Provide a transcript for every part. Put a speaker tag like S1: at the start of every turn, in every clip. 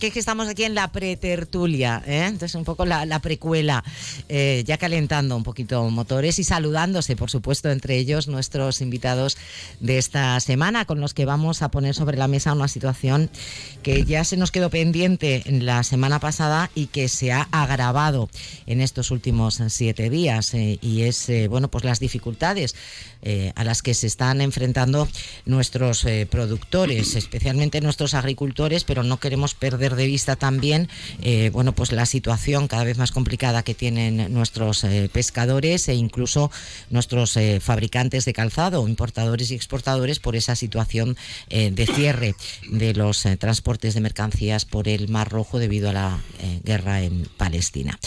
S1: Es que estamos aquí en la pretertulia, ¿eh? entonces un poco la, precuela, eh, ya calentando un poquito motores y saludándose, por supuesto, entre ellos nuestros invitados de esta semana, con los que vamos a poner sobre la mesa una situación que ya se nos quedó pendiente en la semana pasada y que se ha agravado en estos últimos siete días, eh, y es, bueno, pues las dificultades a las que se están enfrentando nuestros productores, especialmente nuestros agricultores, pero no queremos perder de vista también eh, bueno, pues la situación cada vez más complicada que tienen nuestros eh, pescadores e incluso nuestros eh, fabricantes de calzado, importadores y exportadores, por esa situación de cierre de los transportes de mercancías por el Mar Rojo debido a la guerra en Palestina.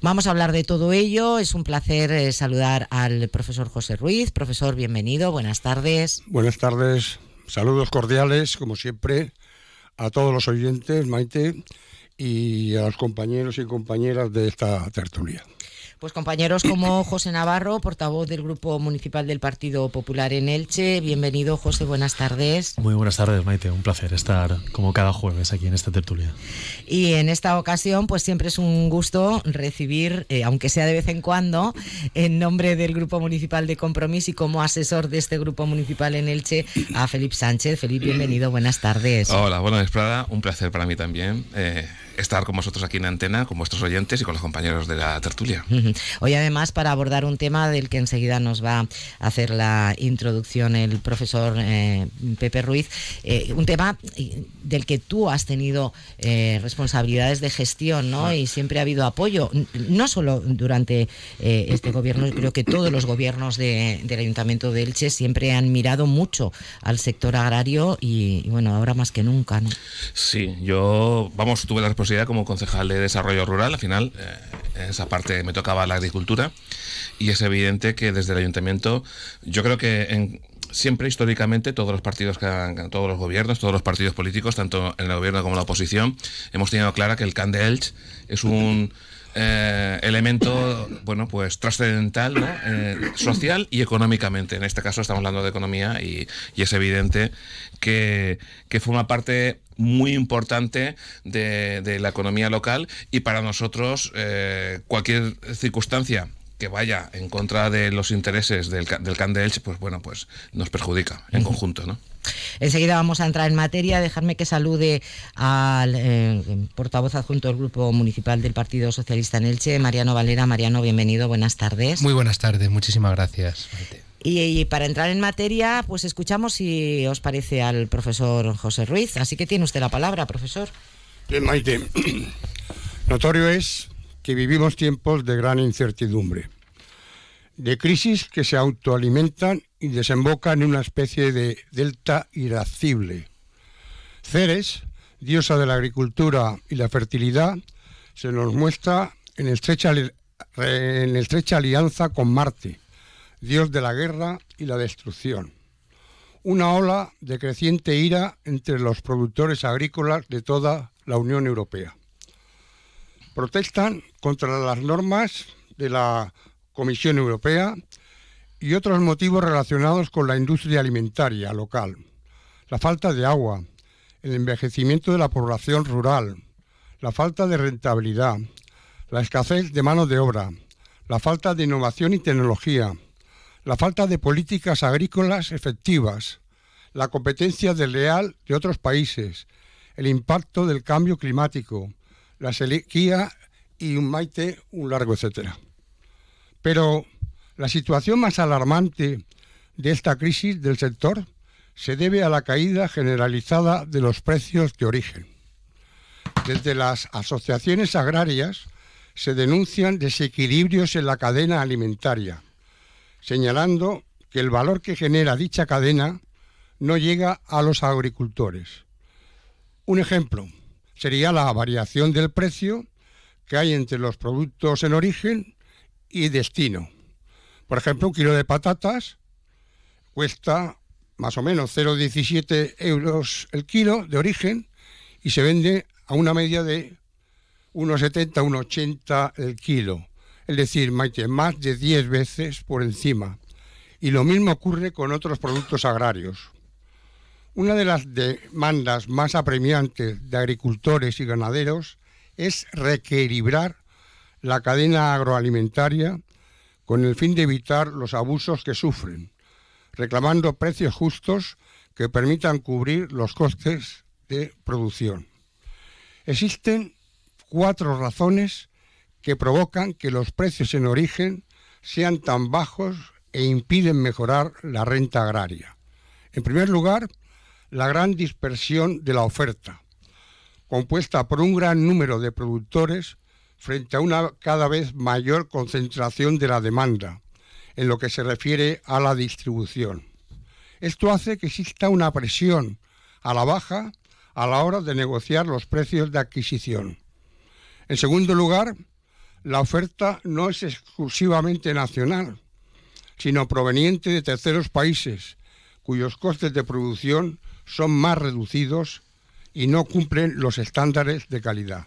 S1: Vamos a hablar de todo ello. Es un placer saludar al profesor José Ruiz. Profesor, bienvenido. Buenas tardes.
S2: Buenas tardes. Saludos cordiales, como siempre, a todos los oyentes, Maite, y a los compañeros y compañeras de esta tertulia.
S1: Pues compañeros como José Navarro, portavoz del Grupo Municipal del Partido Popular en Elche. Bienvenido, José, buenas tardes.
S3: Muy buenas tardes, Maite. Un placer estar como cada jueves aquí en esta tertulia.
S1: Y en esta ocasión, pues siempre es un gusto recibir, eh, aunque sea de vez en cuando, en nombre del Grupo Municipal de Compromiso y como asesor de este Grupo Municipal en Elche, a Felipe Sánchez. Felipe, bienvenido, buenas tardes.
S4: Hola, buenas tardes, Un placer para mí también. Eh, estar con vosotros aquí en antena, con vuestros oyentes y con los compañeros de la tertulia.
S1: Hoy además para abordar un tema del que enseguida nos va a hacer la introducción el profesor eh, Pepe Ruiz, eh, un tema eh, del que tú has tenido responsabilidades de gestión ¿no? y siempre ha habido apoyo, no solo durante este gobierno, creo que todos los gobiernos del Ayuntamiento de Elche siempre han mirado mucho al sector agrario y, bueno, ahora más que nunca. ¿no?
S4: Sí, yo, vamos, tuve la responsabilidad como concejal de desarrollo rural, al final esa parte me tocaba la agricultura. Y es evidente que desde el ayuntamiento yo creo que en, siempre históricamente todos los partidos, todos los gobiernos, todos los partidos políticos, tanto en el gobierno como en la oposición, hemos tenido clara que el Can de Elche es un eh, elemento, bueno, pues trascendental, eh, social y económicamente. En este caso estamos hablando de economía y, es evidente que, forma parte muy importante de, la economía local y para nosotros eh, cualquier circunstancia que vaya en contra de los intereses del, del Can de Elche, pues bueno, pues nos perjudica en conjunto, ¿no?
S1: Enseguida vamos a entrar en materia. Dejarme que salude al eh, portavoz adjunto del Grupo Municipal del Partido Socialista en Elche, Mariano Valera. Mariano, bienvenido, buenas tardes.
S5: Muy buenas tardes, muchísimas gracias.
S1: Y, para entrar en materia, pues escuchamos si os parece al profesor José Ruiz. Así que tiene usted la palabra, profesor.
S2: Bien, Maite. Notorio es que vivimos tiempos de gran incertidumbre de crisis que se autoalimentan y desembocan en una especie de delta irascible. Ceres, diosa de la agricultura y la fertilidad, se nos muestra en estrecha, en estrecha alianza con Marte, dios de la guerra y la destrucción. Una ola de creciente ira entre los productores agrícolas de toda la Unión Europea. Protestan contra las normas de la Comisión Europea y otros motivos relacionados con la industria alimentaria local, la falta de agua, el envejecimiento de la población rural, la falta de rentabilidad, la escasez de mano de obra, la falta de innovación y tecnología, la falta de políticas agrícolas efectivas, la competencia desleal de otros países, el impacto del cambio climático, la sequía y un maite, un largo etcétera. Pero la situación más alarmante de esta crisis del sector se debe a la caída generalizada de los precios de origen. Desde las asociaciones agrarias se denuncian desequilibrios en la cadena alimentaria, señalando que el valor que genera dicha cadena no llega a los agricultores. Un ejemplo sería la variación del precio que hay entre los productos en origen y destino. Por ejemplo, un kilo de patatas cuesta más o menos 0,17 euros el kilo de origen y se vende a una media de 1,70, 1,80 el kilo. Es decir, más de 10 veces por encima. Y lo mismo ocurre con otros productos agrarios. Una de las demandas más apremiantes de agricultores y ganaderos es reequilibrar la cadena agroalimentaria con el fin de evitar los abusos que sufren, reclamando precios justos que permitan cubrir los costes de producción. Existen cuatro razones que provocan que los precios en origen sean tan bajos e impiden mejorar la renta agraria. En primer lugar, la gran dispersión de la oferta, compuesta por un gran número de productores frente a una cada vez mayor concentración de la demanda en lo que se refiere a la distribución. Esto hace que exista una presión a la baja a la hora de negociar los precios de adquisición. En segundo lugar, la oferta no es exclusivamente nacional, sino proveniente de terceros países, cuyos costes de producción son más reducidos y no cumplen los estándares de calidad.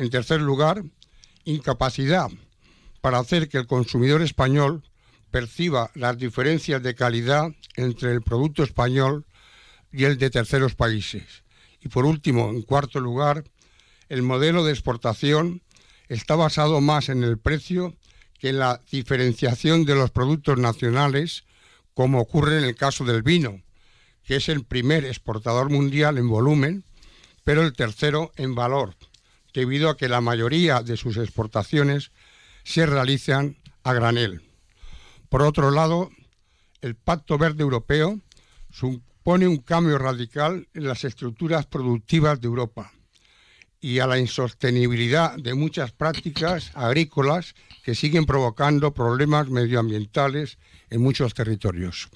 S2: En tercer lugar, incapacidad para hacer que el consumidor español perciba las diferencias de calidad entre el producto español y el de terceros países. Y por último, en cuarto lugar, el modelo de exportación está basado más en el precio que en la diferenciación de los productos nacionales, como ocurre en el caso del vino, que es el primer exportador mundial en volumen, pero el tercero en valor, debido a que la mayoría de sus exportaciones se realizan a granel. Por otro lado, el Pacto Verde Europeo supone un cambio radical en las estructuras productivas de Europa y a la insostenibilidad de muchas prácticas agrícolas que siguen provocando problemas medioambientales en muchos territorios.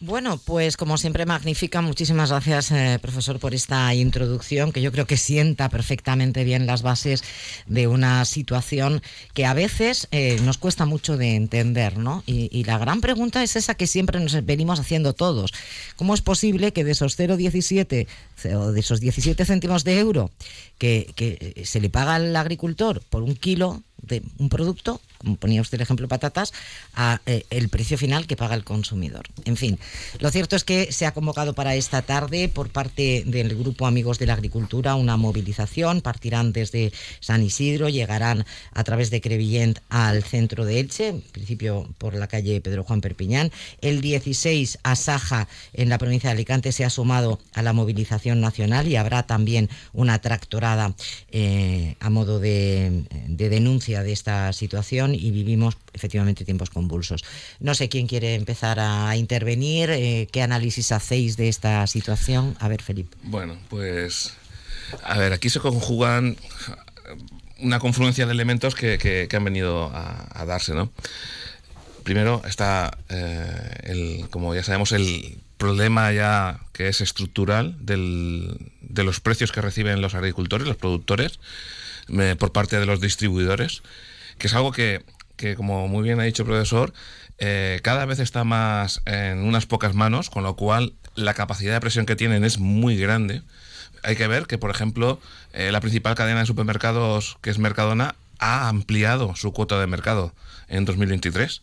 S1: Bueno, pues como siempre magnífica, muchísimas gracias eh, profesor por esta introducción que yo creo que sienta perfectamente bien las bases de una situación que a veces eh, nos cuesta mucho de entender, ¿no? Y, la gran pregunta es esa que siempre nos venimos haciendo todos. ¿Cómo es posible que de esos 0,17 o de esos 17 céntimos de euro que, se le paga al agricultor por un kilo de un producto, ponía usted el ejemplo patatas, a eh, el precio final que paga el consumidor. En fin, lo cierto es que se ha convocado para esta tarde por parte del grupo Amigos de la Agricultura una movilización. Partirán desde San Isidro, llegarán a través de Crevillent al centro de Elche, en principio por la calle Pedro Juan Perpiñán. El 16 a Saja, en la provincia de Alicante, se ha sumado a la movilización nacional y habrá también una tractorada eh, a modo de denuncia de esta situación y vivimos efectivamente tiempos convulsos. No sé quién quiere empezar a intervenir, eh, qué análisis hacéis de esta situación. A ver, Felipe.
S4: Bueno, pues a ver, aquí se conjugan una confluencia de elementos que, han venido a, darse, ¿no? Primero está, eh, el, como ya sabemos, el problema ya que es estructural de los precios que reciben los agricultores, los productores, por parte de los distribuidores, que es algo que, como muy bien ha dicho el profesor, eh, cada vez está más en unas pocas manos, con lo cual la capacidad de presión que tienen es muy grande. Hay que ver que, por ejemplo, eh, la principal cadena de supermercados, que es Mercadona, ha ampliado su cuota de mercado en 2023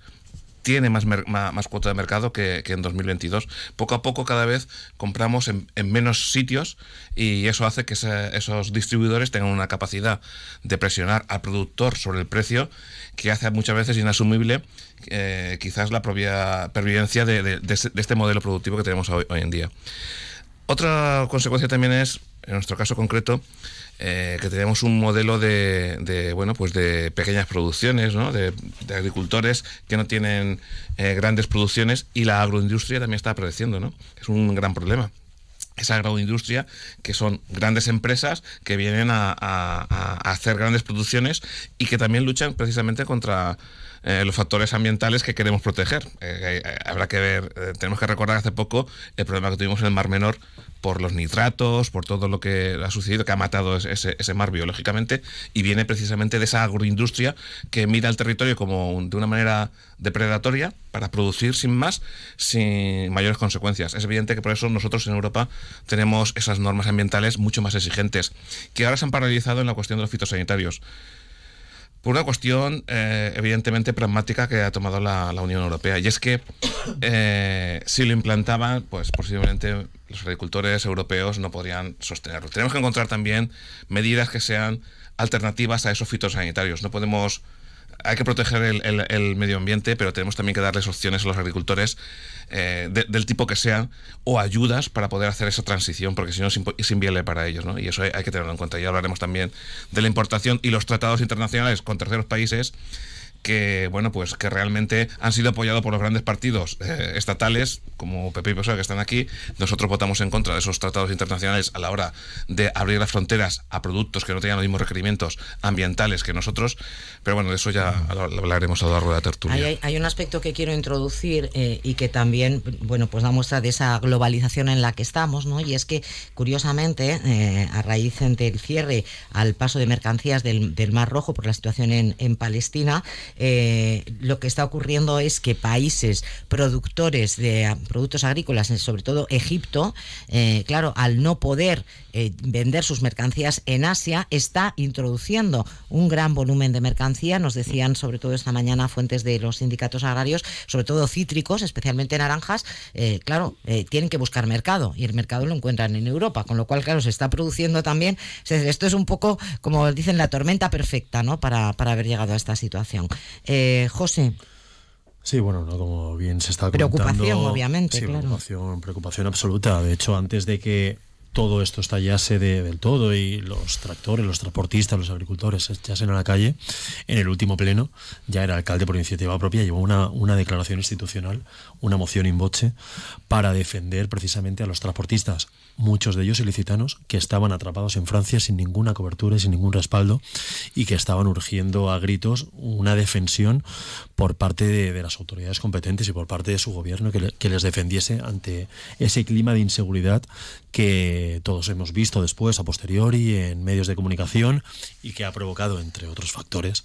S4: tiene más, más, cuota de mercado que, en 2022. Poco a poco cada vez compramos en, menos sitios y eso hace que esos distribuidores tengan una capacidad de presionar al productor sobre el precio que hace muchas veces inasumible eh, quizás la propia pervivencia de, este modelo productivo que tenemos hoy, en día. Otra consecuencia también es en nuestro caso concreto, eh, que tenemos un modelo de, bueno pues de pequeñas producciones ¿no? de, agricultores que no tienen eh, grandes producciones y la agroindustria también está apareciendo no es un gran problema esa agroindustria, que son grandes empresas que vienen a, hacer grandes producciones y que también luchan precisamente contra eh, los factores ambientales que queremos proteger. Eh, eh, habrá que ver, tenemos que recordar hace poco el problema que tuvimos en el Mar Menor por los nitratos, por todo lo que ha sucedido, que ha matado ese, ese, mar biológicamente, y viene precisamente de esa agroindustria que mira el territorio como de una manera depredatoria para producir sin más, sin mayores consecuencias. Es evidente que por eso nosotros en Europa tenemos esas normas ambientales mucho más exigentes, que ahora se han paralizado en la cuestión de los fitosanitarios por una cuestión eh, evidentemente pragmática que ha tomado la, Unión Europea. Y es que eh, si lo implantaban, pues posiblemente los agricultores europeos no podrían sostenerlo. Tenemos que encontrar también medidas que sean alternativas a esos fitosanitarios. No podemos hay que proteger el, medio ambiente, pero tenemos también que darles opciones a los agricultores eh, del tipo que sean o ayudas para poder hacer esa transición, porque si no es, inviable para ellos, ¿no? Y eso hay, hay, que tenerlo en cuenta. Y hablaremos también de la importación y los tratados internacionales con terceros países que bueno pues que realmente han sido apoyados por los grandes partidos eh, estatales como PP y PSOE que están aquí. Nosotros votamos en contra de esos tratados internacionales a la hora de abrir las fronteras a productos que no tengan los mismos requerimientos ambientales que nosotros. Pero bueno de eso ya hablaremos a lo largo de la tertulia.
S1: Hay, un aspecto que quiero introducir eh, y que también bueno pues da muestra de esa globalización en la que estamos no y es que curiosamente eh, a raíz del cierre al paso de mercancías del, Mar Rojo por la situación en, en Palestina eh, lo que está ocurriendo es que países productores de productos agrícolas, sobre todo Egipto, eh, claro, al no poder eh, vender sus mercancías en Asia, está introduciendo un gran volumen de mercancía. Nos decían, sobre todo esta mañana, fuentes de los sindicatos agrarios, sobre todo cítricos, especialmente naranjas, claro, tienen que buscar mercado y el mercado lo encuentran en Europa, con lo cual, claro, se está produciendo también. Esto es un poco, como dicen, la tormenta perfecta, ¿no? Para, para haber llegado a esta situación. Eh, José.
S3: Sí, bueno, como bien se está
S1: Preocupación, obviamente,
S3: sí,
S1: claro.
S3: Preocupación, preocupación absoluta. De hecho, antes de que todo esto estallase de, del todo y los tractores, los transportistas, los agricultores echasen a la calle, en el último pleno ya era alcalde por iniciativa propia, llevó una, una declaración institucional, una moción in voce, para defender precisamente a los transportistas, muchos de ellos ilicitanos, que estaban atrapados en Francia sin ninguna cobertura y sin ningún respaldo y que estaban urgiendo a gritos una defensión por parte de, las autoridades competentes y por parte de su gobierno que les defendiese ante ese clima de inseguridad que todos hemos visto después, a posteriori, en medios de comunicación y que ha provocado, entre otros factores,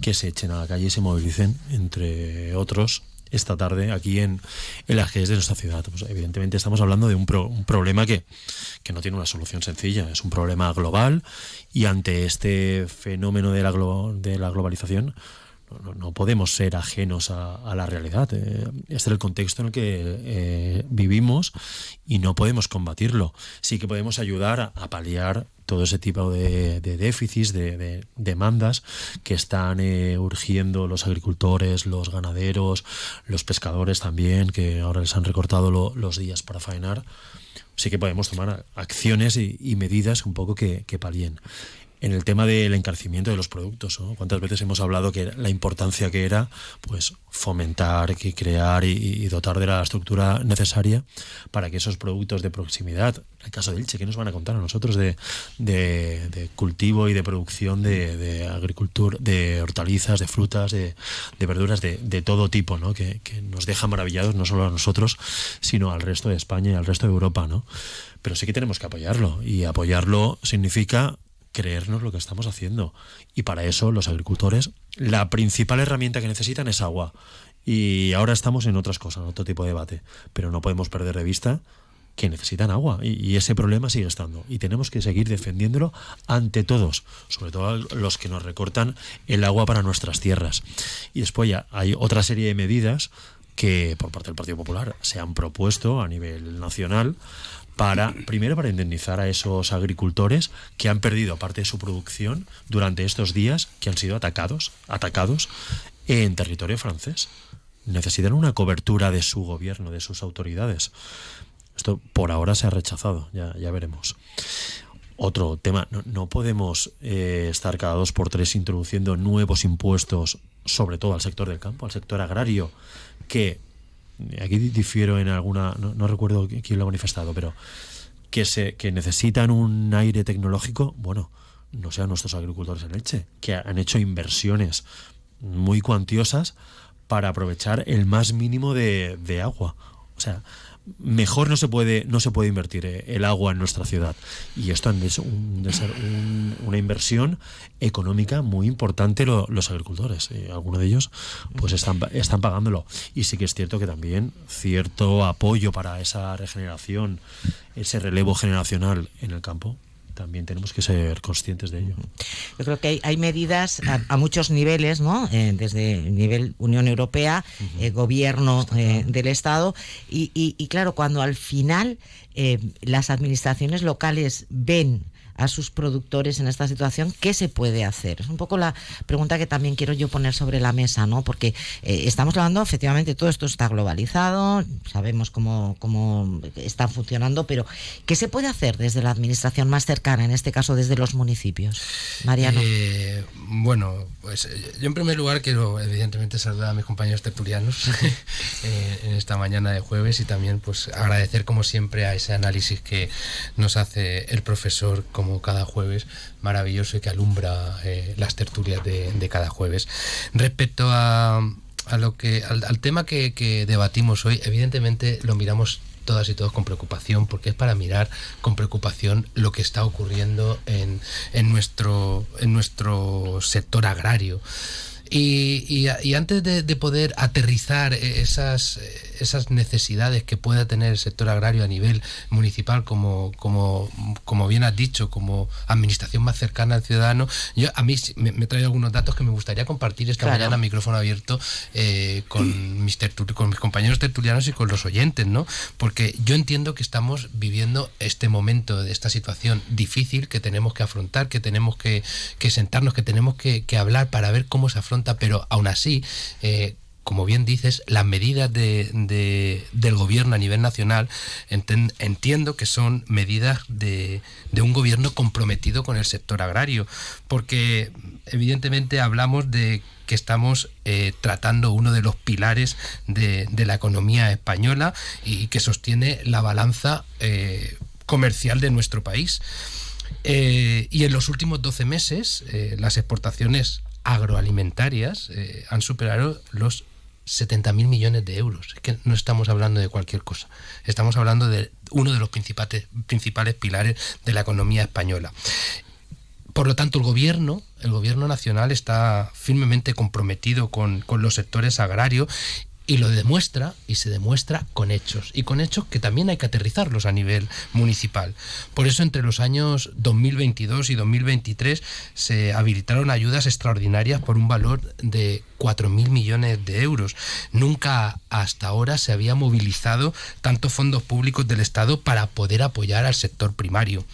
S3: que se echen a la calle y se movilicen, entre otros, esta tarde aquí en el AGS de nuestra ciudad. Pues evidentemente estamos hablando de un, problema que, que, no tiene una solución sencilla, es un problema global y ante este fenómeno de la, de la globalización no, podemos ser ajenos a, la realidad. Eh, este es el contexto en el que eh, vivimos y no podemos combatirlo. Sí que podemos ayudar a, paliar todo ese tipo de, déficits, de, demandas que están eh, urgiendo los agricultores, los ganaderos, los pescadores también, que ahora les han recortado los días para faenar. Sí que podemos tomar acciones y, medidas un poco que, que palien en el tema del encarecimiento de los productos. ¿Cuántas veces hemos hablado que la importancia que era pues fomentar, que crear y, dotar de la estructura necesaria para que esos productos de proximidad, en el caso de Ilche, ¿qué nos van a contar a nosotros de, cultivo y de producción de, agricultura, de hortalizas, de frutas, de, verduras, de, todo tipo, ¿no? Que, que, nos deja maravillados no solo a nosotros, sino al resto de España y al resto de Europa, ¿no? Pero sí que tenemos que apoyarlo y apoyarlo significa creernos lo que estamos haciendo. Y para eso los agricultores, la principal herramienta que necesitan es agua. Y ahora estamos en otras cosas, en otro tipo de debate. Pero no podemos perder de vista que necesitan agua y, ese problema sigue estando y tenemos que seguir defendiéndolo ante todos, sobre todo los que nos recortan el agua para nuestras tierras. Y después ya hay otra serie de medidas que por parte del Partido Popular se han propuesto a nivel nacional para primero para indemnizar a esos agricultores que han perdido parte de su producción durante estos días que han sido atacados, atacados en territorio francés. Necesitan una cobertura de su gobierno, de sus autoridades. Esto por ahora se ha rechazado, ya, ya veremos. otro tema, no, podemos eh, estar cada dos por tres introduciendo nuevos impuestos, sobre todo al sector del campo, al sector agrario, que aquí difiero en alguna, no, recuerdo quién lo ha manifestado, pero que, se, que necesitan un aire tecnológico, bueno, no sean nuestros agricultores en Elche, que han hecho inversiones muy cuantiosas para aprovechar el más mínimo de, de agua. O sea, mejor no se puede no se puede invertir eh, el agua en nuestra ciudad. Y esto es de ser una inversión económica muy importante los agricultores algunos de ellos pues están están pagándolo. Y sí que es cierto que también cierto apoyo para esa regeneración ese relevo generacional en el campo también tenemos que ser conscientes de ello.
S1: Yo creo que hay, medidas a, muchos niveles, ¿no? Eh, desde el nivel Unión Europea, eh, gobierno eh, del Estado, y, y, claro, cuando al final las administraciones locales ven a sus productores en esta situación, ¿qué se puede hacer? Es un poco la pregunta que también quiero yo poner sobre la mesa, ¿no? Porque eh, estamos hablando, efectivamente, todo esto está globalizado, sabemos cómo, cómo está funcionando, pero ¿qué se puede hacer desde la administración más cercana, en este caso desde los municipios?
S5: Eh, bueno, pues eh, yo en primer lugar quiero evidentemente saludar a mis compañeros tertulianos en esta mañana de jueves y también pues agradecer como siempre a ese análisis que nos hace el profesor como cada jueves maravilloso y que alumbra eh, las tertulias de, cada jueves. Respecto a lo que al, tema que, debatimos hoy, evidentemente lo miramos todas y todos con preocupación, porque es para mirar con preocupación lo que está ocurriendo en, en, nuestro, en nuestro sector agrario. Y, y, antes de, de, poder aterrizar esas, esas necesidades que pueda tener el sector agrario a nivel municipal, como, como, como bien has dicho, como administración más cercana al ciudadano. Yo a mí me, me traído algunos datos que me gustaría compartir esta mañana micrófono abierto eh, con, mis con mis compañeros tertulianos y con los oyentes, ¿no? Porque yo entiendo que estamos viviendo este momento de esta situación difícil que tenemos que afrontar, que tenemos que, que sentarnos, que tenemos que, que, hablar para ver cómo se afronta, pero aún así, eh, como bien dices, las medidas de, del gobierno a nivel nacional entiendo que son medidas de, un gobierno comprometido con el sector agrario, porque evidentemente hablamos de que estamos eh, tratando uno de los pilares de, la economía española y que sostiene la balanza eh, comercial de nuestro país. Y en los últimos 12 meses, las exportaciones agroalimentarias han superado los 70 mil millones de euros. Es que no estamos hablando de cualquier cosa. Estamos hablando de uno de los principales, principales pilares de la economía española. Por lo tanto, el gobierno, el gobierno nacional está firmemente comprometido con, con los sectores agrarios y lo demuestra y se demuestra con hechos y con hechos que también hay que aterrizarlos a nivel municipal. Por eso entre los años 2022 y 2023 se habilitaron ayudas extraordinarias por un valor de 4.000 millones de euros. Nunca hasta ahora se había movilizado tantos fondos públicos del Estado para poder apoyar al sector primario.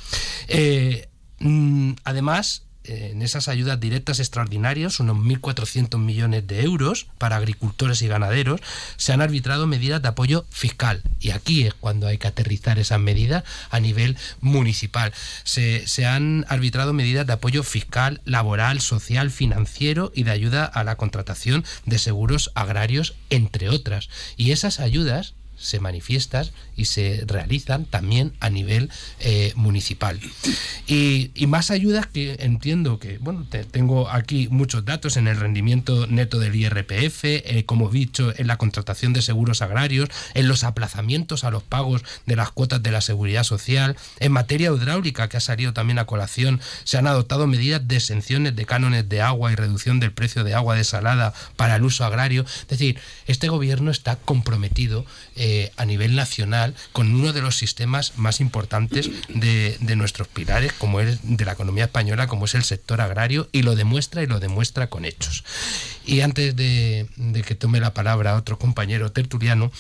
S5: Eh, mm, además, en esas ayudas directas extraordinarias, unos 1.400 millones de euros para agricultores y ganaderos, se han arbitrado medidas de apoyo fiscal. Y aquí es cuando hay que aterrizar esas medidas a nivel municipal. Se, se han arbitrado medidas de apoyo fiscal, laboral, social, financiero y de ayuda a la contratación de seguros agrarios, entre otras. Y esas ayudas se manifiestan y se realizan también a nivel eh, municipal. Y, más ayudas que entiendo que, bueno, tengo aquí muchos datos en el rendimiento neto del IRPF, eh, como he dicho, en la contratación de seguros agrarios, en los aplazamientos a los pagos de las cuotas de la seguridad social, en materia hidráulica, que ha salido también a colación, se han adoptado medidas de exenciones de cánones de agua y reducción del precio de agua desalada para el uso agrario. Es decir, este gobierno está comprometido eh, a nivel nacional con uno de los sistemas más importantes de, nuestros pilares, como es de la economía española, como es el sector agrario, y lo demuestra y lo demuestra con hechos. Y antes de, que tome la palabra otro compañero tertuliano,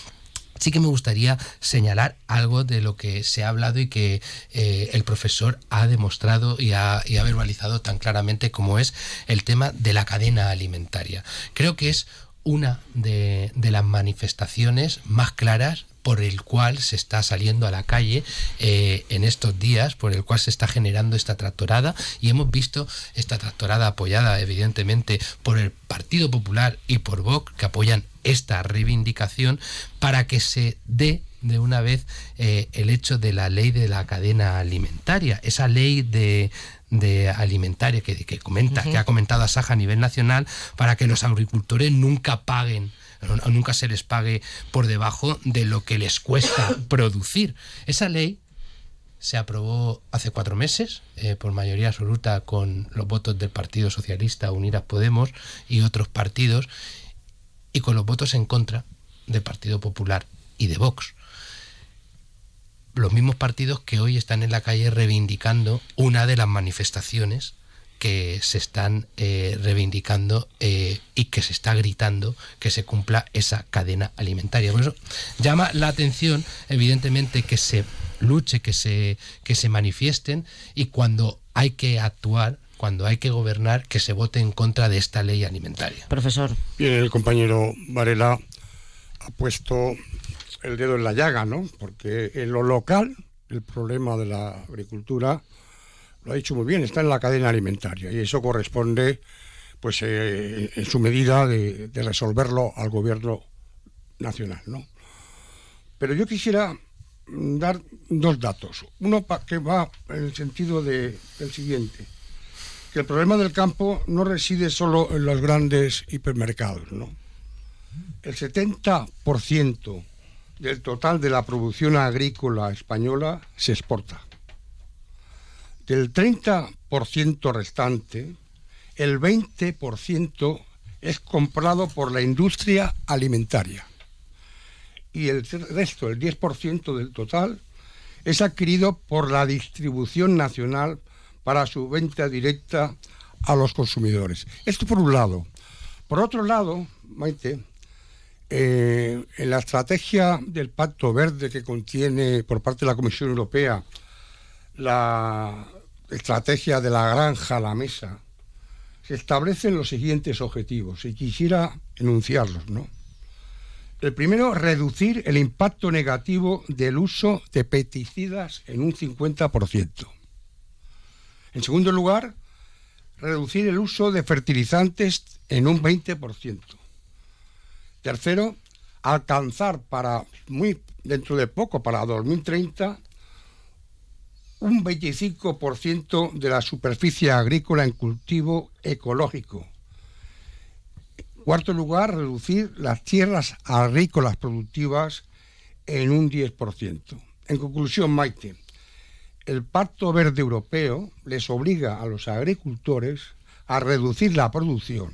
S5: sí que me gustaría señalar algo de lo que se ha hablado y que eh, el profesor ha demostrado y ha, y ha, verbalizado tan claramente como es el tema de la cadena alimentaria. Creo que es una de, las manifestaciones más claras por el cual se está saliendo a la calle eh, en estos días, por el cual se está generando esta tractorada. Y hemos visto esta tractorada apoyada evidentemente por el Partido Popular y por Vox que apoyan esta reivindicación para que se dé de una vez eh, el hecho de la ley de la cadena alimentaria, esa ley de, alimentaria que, que comenta, que ha comentado Saja a nivel nacional, para que los agricultores nunca paguen nunca se les pague por debajo de lo que les cuesta producir. Esa ley se aprobó hace cuatro meses eh, por mayoría absoluta con los votos del Partido Socialista, Unidas Podemos y otros partidos y con los votos en contra del Partido Popular y de Vox los mismos partidos que hoy están en la calle reivindicando una de las manifestaciones que se están eh, reivindicando eh, y que se está gritando que se cumpla esa cadena alimentaria. Por eso llama la atención, evidentemente, que se luche, que se, que se manifiesten y cuando hay que actuar, cuando hay que gobernar, que se vote en contra de esta ley alimentaria.
S1: Profesor.
S2: Bien, el compañero Varela ha puesto el dedo en la llaga, ¿no? Porque en lo local, el problema de la agricultura, lo ha dicho muy bien, está en la cadena alimentaria y eso corresponde, pues, eh, en su medida de, resolverlo al gobierno nacional, ¿no? Pero yo quisiera dar dos datos. Uno que va en el sentido de, del siguiente, que el problema del campo no reside solo en los grandes hipermercados, ¿no? El 70% del total de la producción agrícola española se exporta. Del 30% restante, el 20% es comprado por la industria alimentaria y el resto, el 10% del total, es adquirido por la distribución nacional para su venta directa a los consumidores. Esto por un lado. Por otro lado, Maite, eh, en la estrategia del Pacto Verde que contiene por parte de la Comisión Europea la estrategia de la granja a la mesa, se establecen los siguientes objetivos y quisiera enunciarlos. ¿no? El primero, reducir el impacto negativo del uso de pesticidas en un 50%. En segundo lugar, reducir el uso de fertilizantes en un 20%. Tercero, alcanzar para muy dentro de poco, para 2030, un 25% de la superficie agrícola en cultivo ecológico. Cuarto lugar, reducir las tierras agrícolas productivas en un 10%. En conclusión, Maite, el Pacto Verde Europeo les obliga a los agricultores a reducir la producción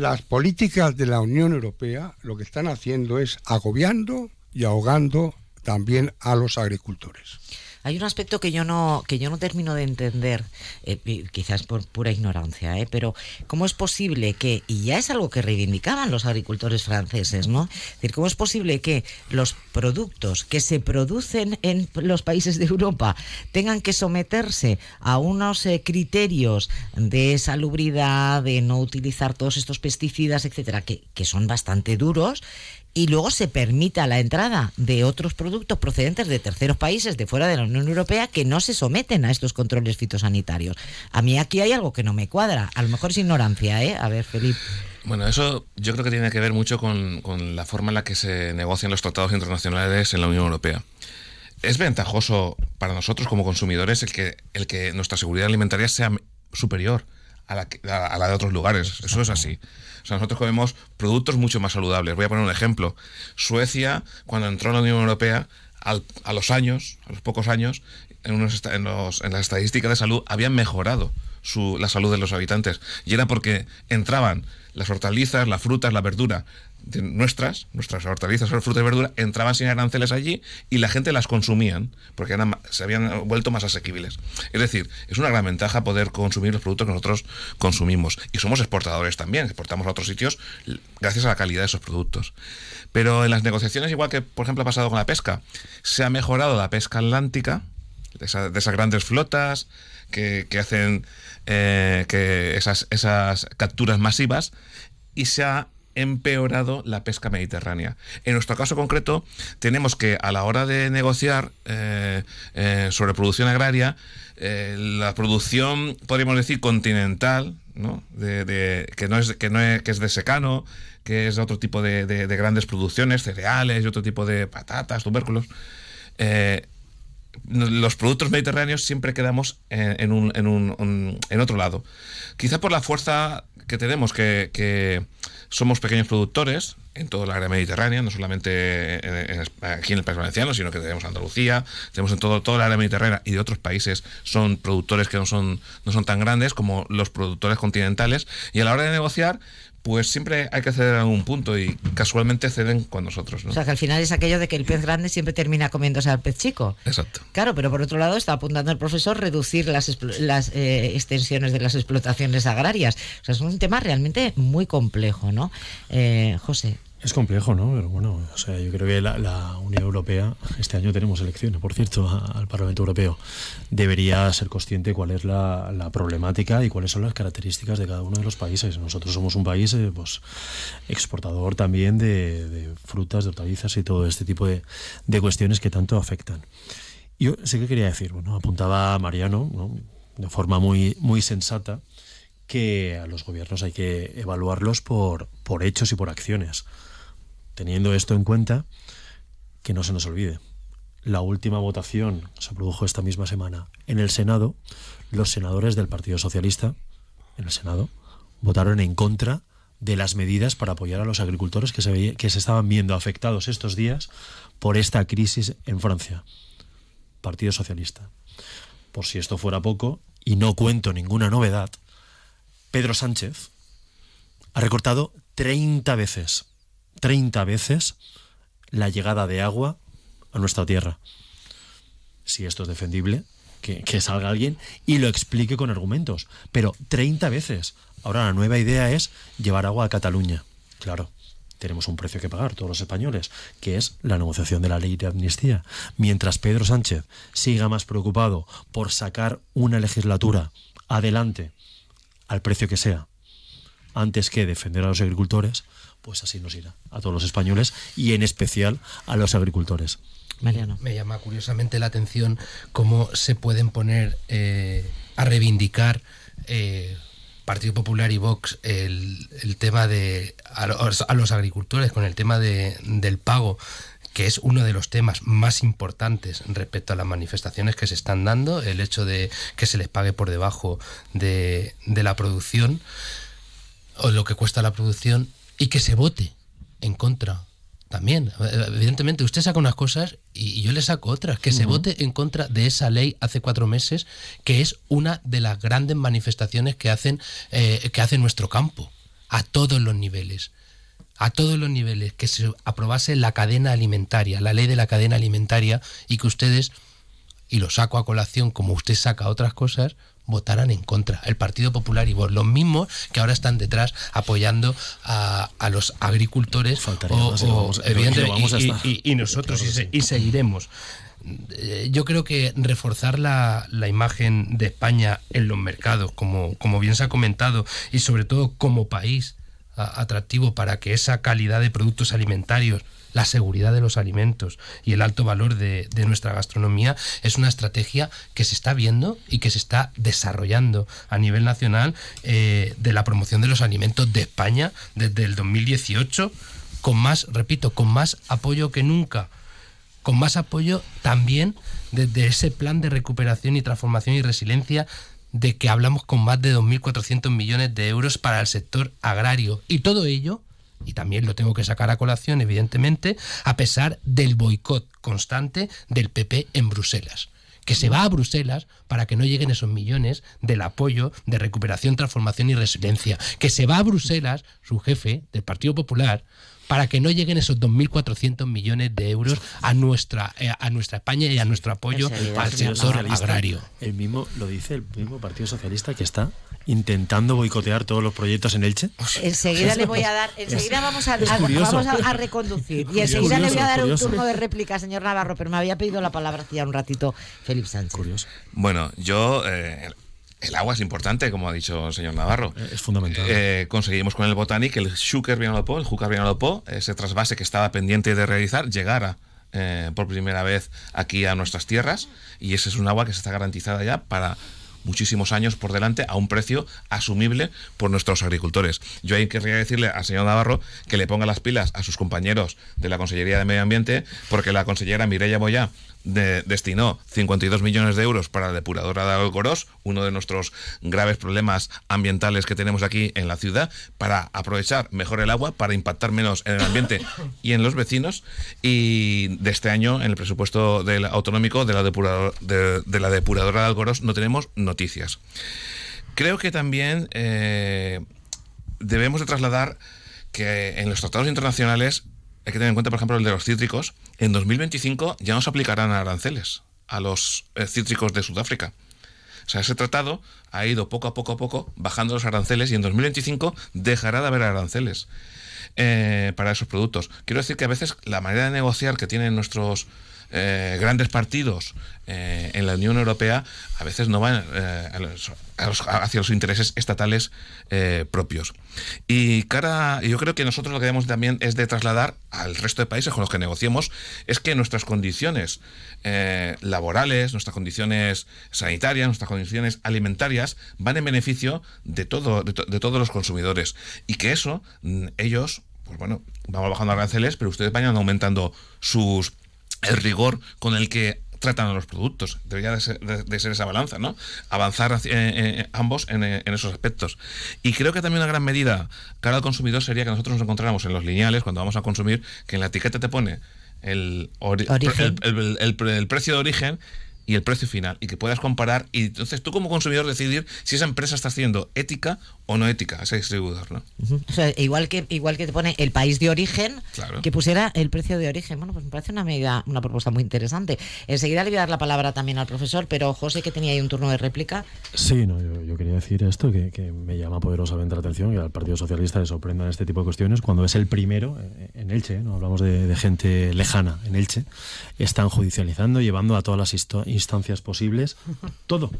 S2: las políticas de la Unión Europea lo que están haciendo es agobiando y ahogando también a los agricultores.
S1: Hay un aspecto que yo no que yo no termino de entender, eh, quizás por pura ignorancia, eh, pero cómo es posible que y ya es algo que reivindicaban los agricultores franceses, ¿no? Es decir, cómo es posible que los productos que se producen en los países de Europa tengan que someterse a unos eh, criterios de salubridad, de no utilizar todos estos pesticidas, etcétera, que, que son bastante duros y luego se permita la entrada de otros productos procedentes de terceros países de fuera de la Unión Europea que no se someten a estos controles fitosanitarios. A mí aquí hay algo que no me cuadra. A lo mejor es ignorancia, ¿eh? A ver, Felipe.
S4: Bueno, eso yo creo que tiene que ver mucho con, la forma en la que se negocian los tratados internacionales en la Unión Europea. Es ventajoso para nosotros como consumidores el que, nuestra seguridad alimentaria sea superior a la, a la de otros lugares. Eso es así. O sea, nosotros comemos productos mucho más saludables. Voy a poner un ejemplo. Suecia, cuando entró en la Unión Europea, a los años, a los pocos años, en, unos, en, los, en las estadísticas de salud habían mejorado su, la salud de los habitantes. Y era porque entraban las hortalizas, las frutas, la verdura nuestras, nuestras hortalizas, frutas y verduras, entraban sin aranceles allí y la gente las consumían porque se habían vuelto más asequibles. Es decir, es una gran ventaja poder consumir los productos que nosotros consumimos. Y somos exportadores también, exportamos a otros sitios gracias a la calidad de esos productos. Pero en las negociaciones, igual que por ejemplo ha pasado con la pesca, se ha mejorado la pesca atlántica, de, esas grandes flotas que, hacen eh, que esas, esas capturas masivas, y se ha empeorado la pesca mediterránea. En nuestro caso concreto, tenemos que a la hora de negociar eh, eh, sobre producción agraria, eh, la producción, podríamos decir, continental, ¿no? Que, no es, que, no es, que es de secano, que es de otro tipo de, de grandes producciones, cereales y otro tipo de patatas, tubérculos. los productos mediterráneos siempre quedamos en, un, en, otro lado. Quizá por la fuerza que tenemos, que somos pequeños productores en toda la área mediterránea, no solamente aquí en el País Valenciano, sino que tenemos Andalucía, tenemos en todo, toda la área mediterránea y de otros países son productores que no son, no son tan grandes como los productores continentales. Y a la hora de negociar, pues siempre hay que ceder a algún punto y casualmente ceden con nosotros. ¿no?
S1: O sea, que al final es aquello de que el pez grande siempre termina comiéndose al pez chico.
S4: Exacto.
S1: Claro, pero por otro lado está apuntando el profesor reducir las, las eh, extensiones de las explotaciones agrarias. O sea, es un tema realmente muy complejo, ¿no? Eh, José.
S3: Es complejo, ¿no? Pero bueno, o sea, yo creo que la, Unión Europea, este año tenemos elecciones, por cierto, al Parlamento Europeo, debería ser consciente cuál es la, problemática y cuáles son las características de cada uno de los países. Nosotros somos un país eh, pues, exportador también de, frutas, de hortalizas y todo este tipo de, cuestiones que tanto afectan. Yo sé que quería decir, bueno, apuntaba Mariano, de forma muy, muy sensata, que a los gobiernos hay que evaluarlos por, por hechos y por acciones. Teniendo esto en cuenta, que no se nos olvide, la última votación se produjo esta misma semana en el Senado, los senadores del Partido Socialista, en el Senado, votaron en contra de las medidas para apoyar a los agricultores que se, que se estaban viendo afectados estos días por esta crisis en Francia. Partido Socialista. Por si esto fuera poco, y no cuento ninguna novedad, Pedro Sánchez ha recortado 30 veces 30 veces la llegada de agua a nuestra tierra. Si esto es defendible, que, salga alguien y lo explique con argumentos. Pero 30 veces. Ahora la nueva idea es llevar agua a Cataluña. Claro, tenemos un precio que pagar todos los españoles, que es la negociación de la ley de amnistía. Mientras Pedro Sánchez siga más preocupado por sacar una legislatura adelante al precio que sea, antes que defender a los agricultores, pues así nos irá a todos los españoles y en especial a los agricultores.
S5: Mariano. Me llama curiosamente la atención cómo se pueden poner eh, a reivindicar eh, Partido Popular y Vox el, tema de a los, agricultores con el tema de, del pago que es uno de los temas más importantes respecto a las manifestaciones que se están dando, el hecho de que se les pague por debajo de, de la producción o lo que cuesta la producción y que se vote en contra también. Evidentemente, usted saca unas cosas y yo le saco otras. Que se vote en contra de esa ley hace cuatro meses, que es una de las grandes manifestaciones que hacen, eh, que hace nuestro campo, a todos los niveles. A todos los niveles, que se aprobase la cadena alimentaria, la ley de la cadena alimentaria, y que ustedes, y lo saco a colación como usted saca otras cosas, votaran en contra. El Partido Popular y vos, los mismos que ahora están detrás apoyando a, los agricultores. y, nosotros y, seguiremos. Eh, yo creo que reforzar la, imagen de España en los mercados, como, como bien se ha comentado, y sobre todo como país atractivo para que esa calidad de productos alimentarios la seguridad de los alimentos y el alto valor de, nuestra gastronomía es una estrategia que se está viendo y que se está desarrollando a nivel nacional eh, de la promoción de los alimentos de España desde el 2018 con más, repito, con más apoyo que nunca con más apoyo también desde ese plan de recuperación y transformación y resiliencia de que hablamos con más de 2.400 millones de euros para el sector agrario. Y todo ello y también lo tengo que sacar a colación, evidentemente, a pesar del boicot constante del PP en Bruselas que se va a Bruselas para que no lleguen esos millones del apoyo de recuperación, transformación y resiliencia, que se va a Bruselas, su jefe del Partido Popular, para que no lleguen esos 2.400 millones de euros a nuestra, eh, a nuestra España y a nuestro apoyo al sector agrario.
S3: El mismo, lo dice el mismo Partido Socialista que está intentando boicotear todos los proyectos en Elche.
S1: Enseguida le voy a dar, enseguida vamos, a, vamos a, reconducir y enseguida le voy a dar un turno de réplica, señor Navarro, pero me había pedido la palabra hacía un ratito Félix Sánchez.
S4: Bueno, yo... Eh, el agua es importante, como ha dicho el señor Navarro.
S3: Es fundamental.
S4: Eh, conseguimos con el Botanic el Xúquer Vinalopó, el Júcar Vinalopó, ese trasvase que estaba pendiente de realizar, llegara eh, por primera vez aquí a nuestras tierras y ese es un agua que se está garantizada ya para muchísimos años por delante a un precio asumible por nuestros agricultores. Yo ahí querría decirle al señor Navarro que le ponga las pilas a sus compañeros de la Consellería de Medio Ambiente, porque la consellera Mireia Boyá destinó 52 millones de euros para la depuradora de Algoros, uno de nuestros graves problemas ambientales que tenemos aquí en la ciudad, para aprovechar mejor el agua, para impactar menos en el ambiente y en los vecinos. Y de este año, en el presupuesto del autonómico de la, depuradora, de, la depuradora de Algoros, no tenemos noticias. Creo que también eh, debemos de trasladar que en los tratados internacionales hay que tener en cuenta, por ejemplo, el de los cítricos. En 2025 ya no se aplicarán aranceles a los eh, cítricos de Sudáfrica. O sea, ese tratado ha ido poco a poco a poco bajando los aranceles y en 2025 dejará de haber aranceles eh, para esos productos. Quiero decir que a veces la manera de negociar que tienen nuestros eh, grandes partidos eh, en la Unión Europea a veces no van eh, hacia los intereses estatales propios. Y cara, yo creo que nosotros lo que debemos también es de trasladar al resto de países con los que negociemos es que nuestras condiciones laborales, nuestras condiciones sanitarias, nuestras condiciones alimentarias van en beneficio de todo, de, de todos los consumidores y que eso mm, ellos pues bueno, vamos bajando aranceles, pero ustedes vayan aumentando sus el rigor con el que tratan a los productos. Debería de ser, esa balanza, ¿no? Avanzar eh, eh, ambos en, en, esos aspectos. Y creo que también una gran medida cara al consumidor sería que nosotros nos encontráramos en los lineales, cuando vamos a consumir, que en la etiqueta te pone el, el, el precio de origen y el precio final y que puedas comparar y entonces tú como consumidor decidir si esa empresa está haciendo ética o no ética ese distribuidor ¿no?
S1: o sea, igual que igual que te pone el país de origen que pusiera el precio de origen. Bueno pues me parece una medida una propuesta muy interesante. Enseguida le voy a dar la palabra también al profesor pero José que tenía ahí un turno de réplica.
S3: Sí no yo, quería decir esto que, que, me llama poderosamente la atención y al Partido Socialista le sorprendan este tipo de cuestiones cuando es el primero eh, en Elche no hablamos de, de gente lejana en Elche están judicializando llevando a todas las historias instancias posibles, todo,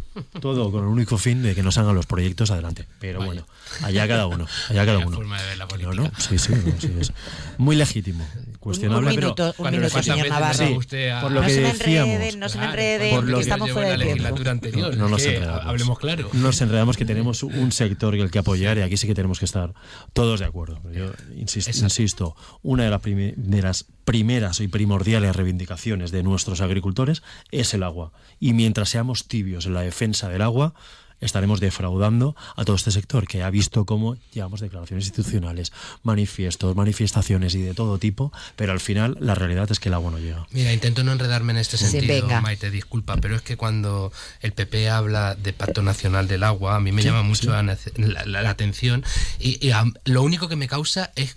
S3: todo con el único fin de que nos hagan los proyectos adelante. Pero bueno, allá cada uno, allá cada uno.
S5: No, no,
S3: sí, sí, sí es muy legítimo, cuestionable,
S1: un minuto,
S3: pero
S1: un minuto, señor Navarro.
S3: por lo que
S1: no
S3: decíamos,
S1: no se me enreden, que estamos fuera de tiempo.
S5: Anterior, no, nos enredamos. Hablemos claro.
S3: No nos enredamos que tenemos un sector el que apoyar y aquí sí que tenemos que estar todos de acuerdo. Yo insisto, insisto una de las primeras primeras y primordiales reivindicaciones de nuestros agricultores es el agua. Y mientras seamos tibios en la defensa del agua, estaremos defraudando a todo este sector que ha visto cómo llevamos declaraciones institucionales, manifiestos, manifestaciones y de todo tipo, pero al final la realidad es que el agua no llega.
S5: Mira, intento no enredarme en este sentido, Maite, disculpa, pero es que cuando el PP habla de Pacto Nacional del Agua, a mí me llama mucho la, atención y, y lo único que me causa es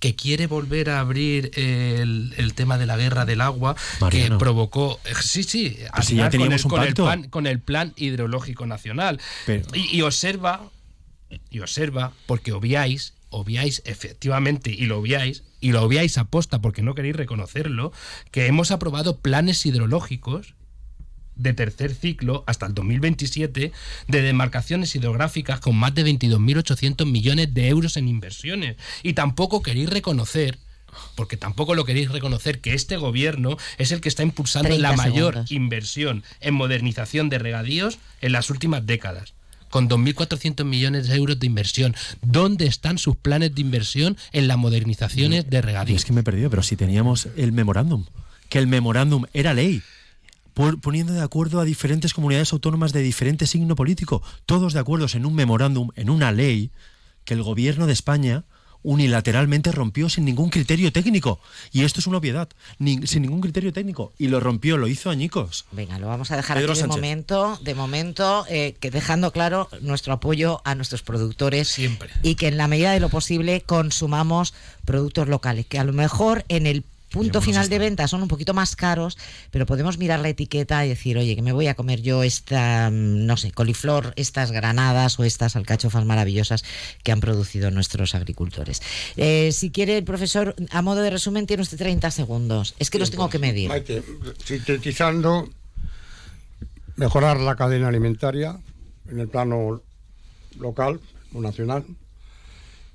S5: que quiere volver a abrir el, tema de la guerra del agua que provocó eh, sí sí
S3: ya teníamos
S5: con,
S3: un
S5: el, plan, con el plan hidrológico nacional. Y, observa y observa porque obviáis obviáis efectivamente y lo obviáis y lo obviáis aposta porque no queréis reconocerlo que hemos aprobado planes hidrológicos de tercer ciclo hasta el 2027 de demarcaciones hidrográficas con más de 22.800 millones de euros en inversiones. Y tampoco queréis reconocer porque tampoco lo queréis reconocer que este gobierno es el que está impulsando la mayor inversión en modernización de regadíos en las últimas décadas con 2.400 millones de euros de inversión. ¿Dónde están sus planes de inversión en las modernizaciones de regadíos?
S3: es que me he perdido, pero si teníamos el memorándum, que el memorándum era ley poniendo de acuerdo a diferentes comunidades autónomas de diferente signo político, todos de acuerdo en un memorándum, en una ley que el gobierno de España unilateralmente rompió sin ningún criterio técnico. Y esto es una obviedad, sin ningún criterio técnico. Y lo rompió, lo hizo añicos.
S1: Venga, lo vamos a dejar aquí de momento, de momento, eh, que dejando claro nuestro apoyo a nuestros productores.
S5: Siempre.
S1: Y que en la medida de lo posible consumamos productos locales, que a lo mejor en el punto final de venta son un poquito más caros, pero podemos mirar la etiqueta y decir, oye, que me voy a comer yo esta, mm, no sé, coliflor, estas granadas o estas alcachofas maravillosas que han producido nuestros agricultores. Eh, si quiere el profesor, a modo de resumen, tiene usted 30 segundos. Es que los tengo que medir.
S2: Maite, sintetizando, mejorar la cadena alimentaria, en el plano local o nacional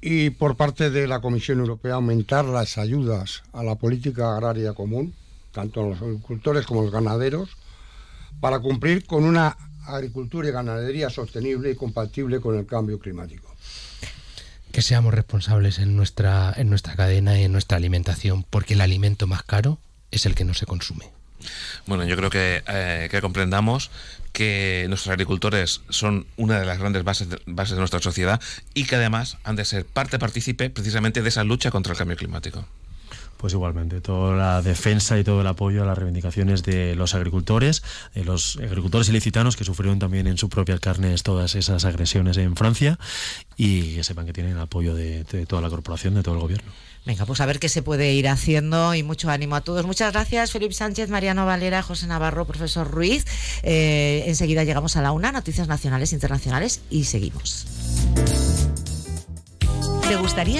S2: y por parte de la Comisión Europea aumentar las ayudas a la política agraria común, tanto a los agricultores como a los ganaderos, para cumplir con una agricultura y ganadería sostenible y compatible con el cambio climático.
S5: Que seamos responsables en nuestra, en nuestra cadena y en nuestra alimentación, porque el alimento más caro es el que no se consume.
S4: Bueno, yo creo que, eh, que comprendamos que nuestros agricultores son una de las grandes bases de, bases de nuestra sociedad y que además han de ser parte partícipe precisamente de esa lucha contra el cambio climático.
S3: Pues igualmente, toda la defensa y todo el apoyo a las reivindicaciones de los agricultores, de los agricultores ilicitanos que sufrieron también en sus propias carnes todas esas agresiones en Francia y que sepan que tienen el apoyo de, de toda la corporación, de todo el gobierno.
S1: Venga, pues a ver qué se puede ir haciendo y mucho ánimo a todos. Muchas gracias, Felipe Sánchez, Mariano Valera, José Navarro, profesor Ruiz. Eh, enseguida llegamos a la una, noticias nacionales, internacionales y seguimos.
S6: ¿Te gustaría